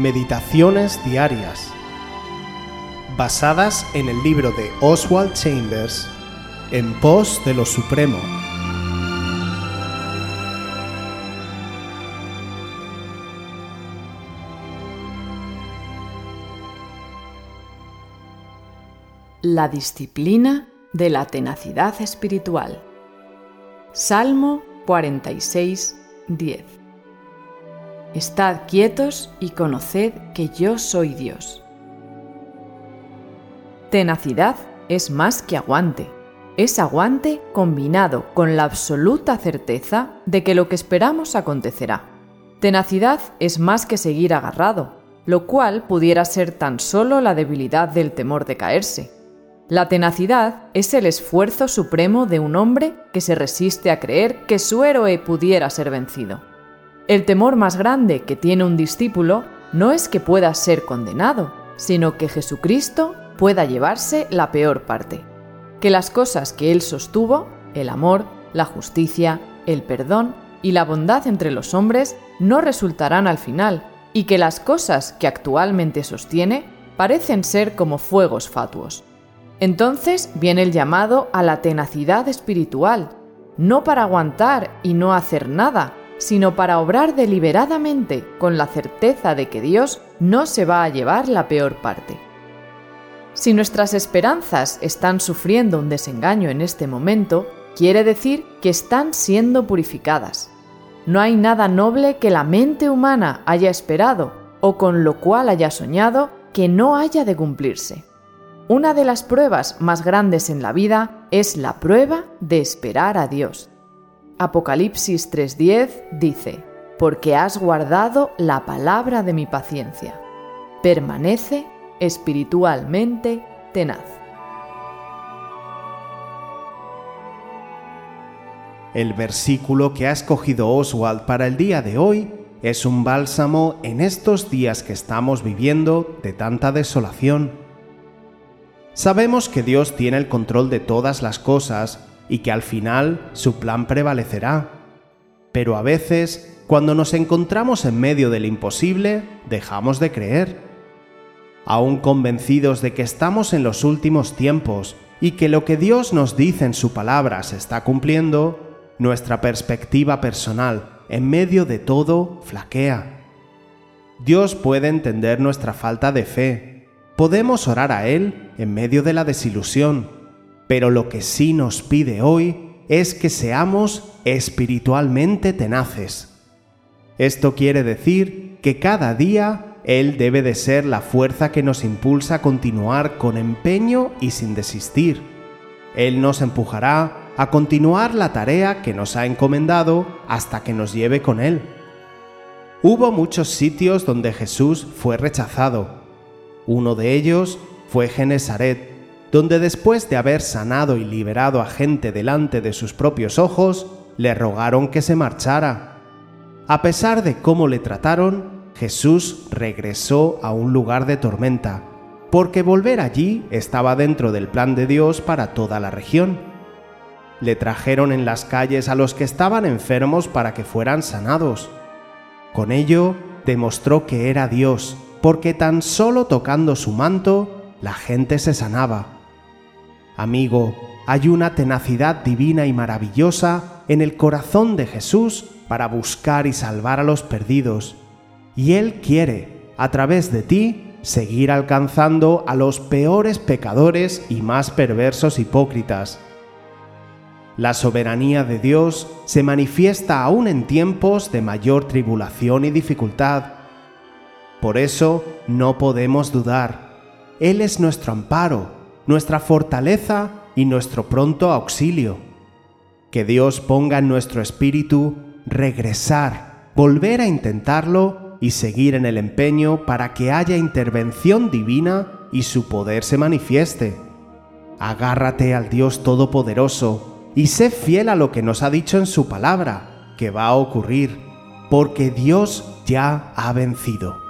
Meditaciones Diarias, basadas en el libro de Oswald Chambers, En pos de lo Supremo. La disciplina de la tenacidad espiritual. Salmo 46, 10. Estad quietos y conoced que yo soy Dios. Tenacidad es más que aguante. Es aguante combinado con la absoluta certeza de que lo que esperamos acontecerá. Tenacidad es más que seguir agarrado, lo cual pudiera ser tan solo la debilidad del temor de caerse. La tenacidad es el esfuerzo supremo de un hombre que se resiste a creer que su héroe pudiera ser vencido. El temor más grande que tiene un discípulo no es que pueda ser condenado, sino que Jesucristo pueda llevarse la peor parte. Que las cosas que él sostuvo, el amor, la justicia, el perdón y la bondad entre los hombres, no resultarán al final, y que las cosas que actualmente sostiene parecen ser como fuegos fatuos. Entonces viene el llamado a la tenacidad espiritual, no para aguantar y no hacer nada, sino para obrar deliberadamente con la certeza de que Dios no se va a llevar la peor parte. Si nuestras esperanzas están sufriendo un desengaño en este momento, quiere decir que están siendo purificadas. No hay nada noble que la mente humana haya esperado o con lo cual haya soñado que no haya de cumplirse. Una de las pruebas más grandes en la vida es la prueba de esperar a Dios. Apocalipsis 3:10 dice, porque has guardado la palabra de mi paciencia. Permanece espiritualmente tenaz. El versículo que ha escogido Oswald para el día de hoy es un bálsamo en estos días que estamos viviendo de tanta desolación Sabemos que Dios tiene el control de todas las cosas y que al final su plan prevalecerá. Pero a veces, cuando nos encontramos en medio del imposible, dejamos de creer. Aún convencidos de que estamos en los últimos tiempos y que lo que Dios nos dice en su palabra se está cumpliendo, nuestra perspectiva personal en medio de todo flaquea. Dios puede entender nuestra falta de fe podemos orar a Él en medio de la desilusión, pero lo que sí nos pide hoy es que seamos espiritualmente tenaces. Esto quiere decir que cada día Él debe de ser la fuerza que nos impulsa a continuar con empeño y sin desistir. Él nos empujará a continuar la tarea que nos ha encomendado hasta que nos lleve con Él. Hubo muchos sitios donde Jesús fue rechazado, uno de ellos fue Genesaret, donde después de haber sanado y liberado a gente delante de sus propios ojos, le rogaron que se marchara. A pesar de cómo le trataron, Jesús regresó a un lugar de tormenta, porque volver allí estaba dentro del plan de Dios para toda la región. Le trajeron en las calles a los que estaban enfermos para que fueran sanados. Con ello demostró que era Dios porque tan solo tocando su manto la gente se sanaba. Amigo, hay una tenacidad divina y maravillosa en el corazón de Jesús para buscar y salvar a los perdidos, y Él quiere, a través de ti, seguir alcanzando a los peores pecadores y más perversos hipócritas. La soberanía de Dios se manifiesta aún en tiempos de mayor tribulación y dificultad, por eso no podemos dudar. Él es nuestro amparo, nuestra fortaleza y nuestro pronto auxilio. Que Dios ponga en nuestro espíritu regresar, volver a intentarlo y seguir en el empeño para que haya intervención divina y su poder se manifieste. Agárrate al Dios Todopoderoso y sé fiel a lo que nos ha dicho en su palabra, que va a ocurrir, porque Dios ya ha vencido.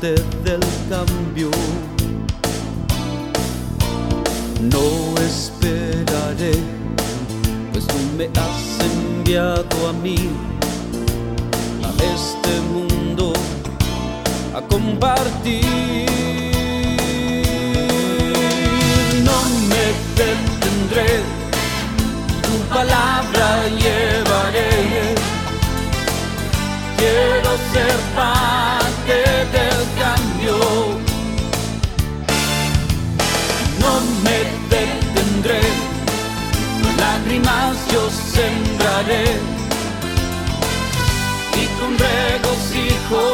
del cambio. No esperaré, pues tú me has enviado a mí, a este mundo, a compartir. Lágrimas yo sembraré y con regocijo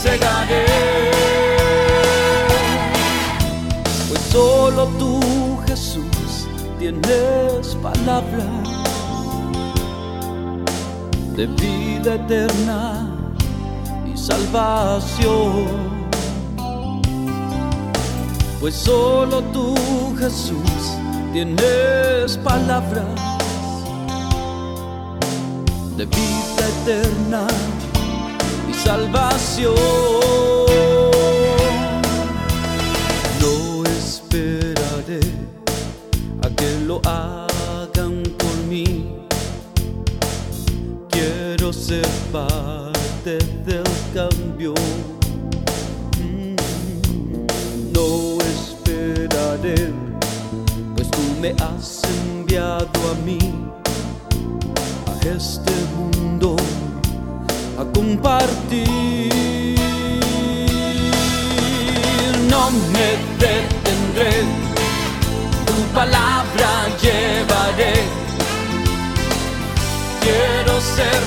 segaré. Pues solo tú, Jesús, tienes palabra de vida eterna y salvación. Pues solo tú, Jesús, tienes palabras de vida eterna y salvación. No esperaré a que lo hagan por mí. Quiero ser parte del cambio. me has enviado a mí, a este mundo, a compartir. No me detendré, tu palabra llevaré. Quiero ser